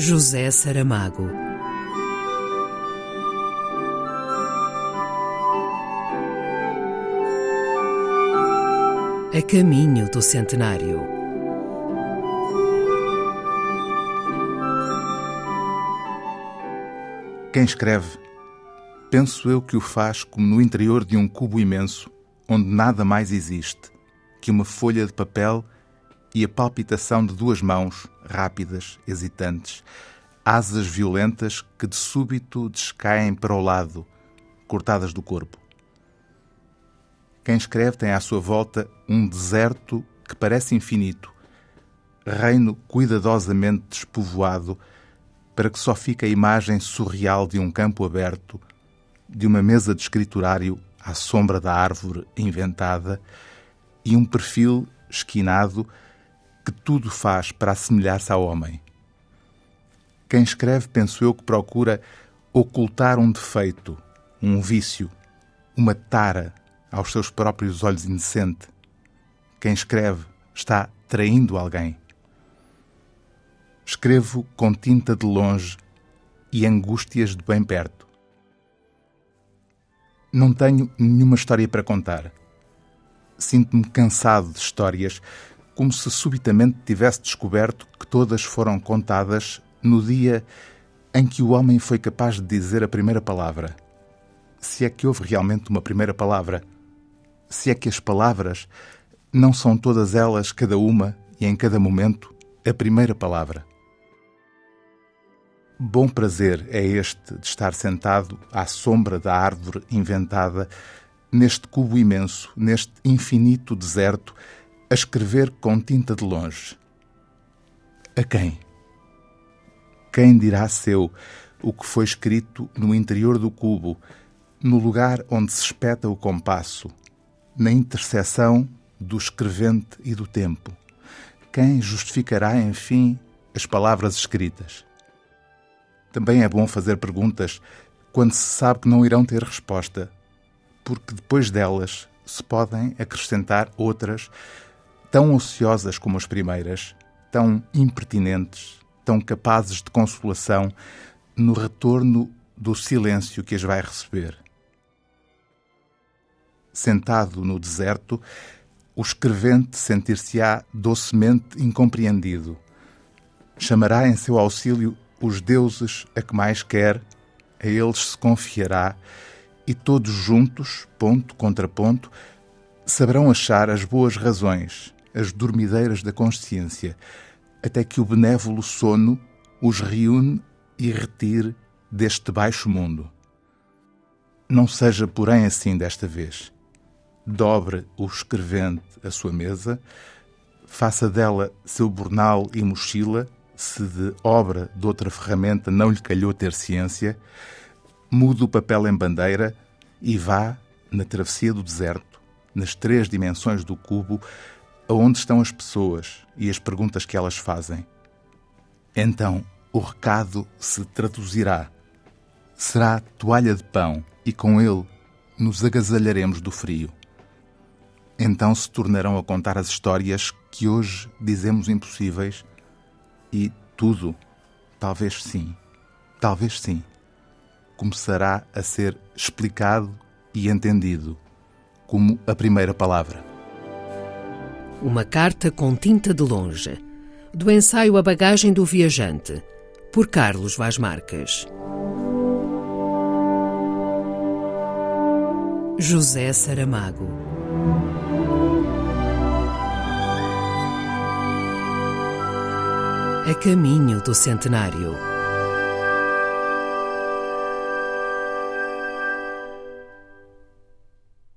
José Saramago. A caminho do centenário. Quem escreve, penso eu que o faz como no interior de um cubo imenso, onde nada mais existe que uma folha de papel e a palpitação de duas mãos, rápidas, hesitantes, asas violentas que de súbito descaem para o lado, cortadas do corpo. Quem escreve tem à sua volta um deserto que parece infinito, reino cuidadosamente despovoado, para que só fique a imagem surreal de um campo aberto, de uma mesa de escriturário à sombra da árvore inventada e um perfil esquinado que tudo faz para assemelhar-se ao homem. Quem escreve, penso eu, que procura ocultar um defeito, um vício, uma tara aos seus próprios olhos indecente. Quem escreve está traindo alguém. Escrevo com tinta de longe e angústias de bem perto. Não tenho nenhuma história para contar. Sinto-me cansado de histórias como se subitamente tivesse descoberto que todas foram contadas no dia em que o homem foi capaz de dizer a primeira palavra. Se é que houve realmente uma primeira palavra. Se é que as palavras não são todas elas, cada uma e em cada momento, a primeira palavra. Bom prazer é este de estar sentado à sombra da árvore inventada, neste cubo imenso, neste infinito deserto a escrever com tinta de longe. A quem? Quem dirá seu o que foi escrito no interior do cubo, no lugar onde se espeta o compasso, na interseção do escrevente e do tempo? Quem justificará, enfim, as palavras escritas? Também é bom fazer perguntas quando se sabe que não irão ter resposta, porque depois delas se podem acrescentar outras tão ociosas como as primeiras, tão impertinentes, tão capazes de consolação no retorno do silêncio que as vai receber. Sentado no deserto, o escrevente sentir-se-á docemente incompreendido. Chamará em seu auxílio os deuses a que mais quer, a eles se confiará, e todos juntos, ponto contra ponto, saberão achar as boas razões as dormideiras da consciência, até que o benévolo sono os reúne e retire deste baixo mundo. Não seja, porém, assim desta vez. Dobre o escrevente a sua mesa, faça dela seu bornal e mochila, se de obra de outra ferramenta não lhe calhou ter ciência, mude o papel em bandeira e vá, na travessia do deserto, nas três dimensões do cubo, aonde estão as pessoas e as perguntas que elas fazem. Então o recado se traduzirá. Será toalha de pão e com ele nos agasalharemos do frio. Então se tornarão a contar as histórias que hoje dizemos impossíveis e tudo, talvez sim, talvez sim, começará a ser explicado e entendido como a primeira palavra. Uma carta com tinta de longe. Do ensaio A Bagagem do Viajante, por Carlos Vaz Marques. José Saramago. A caminho do centenário.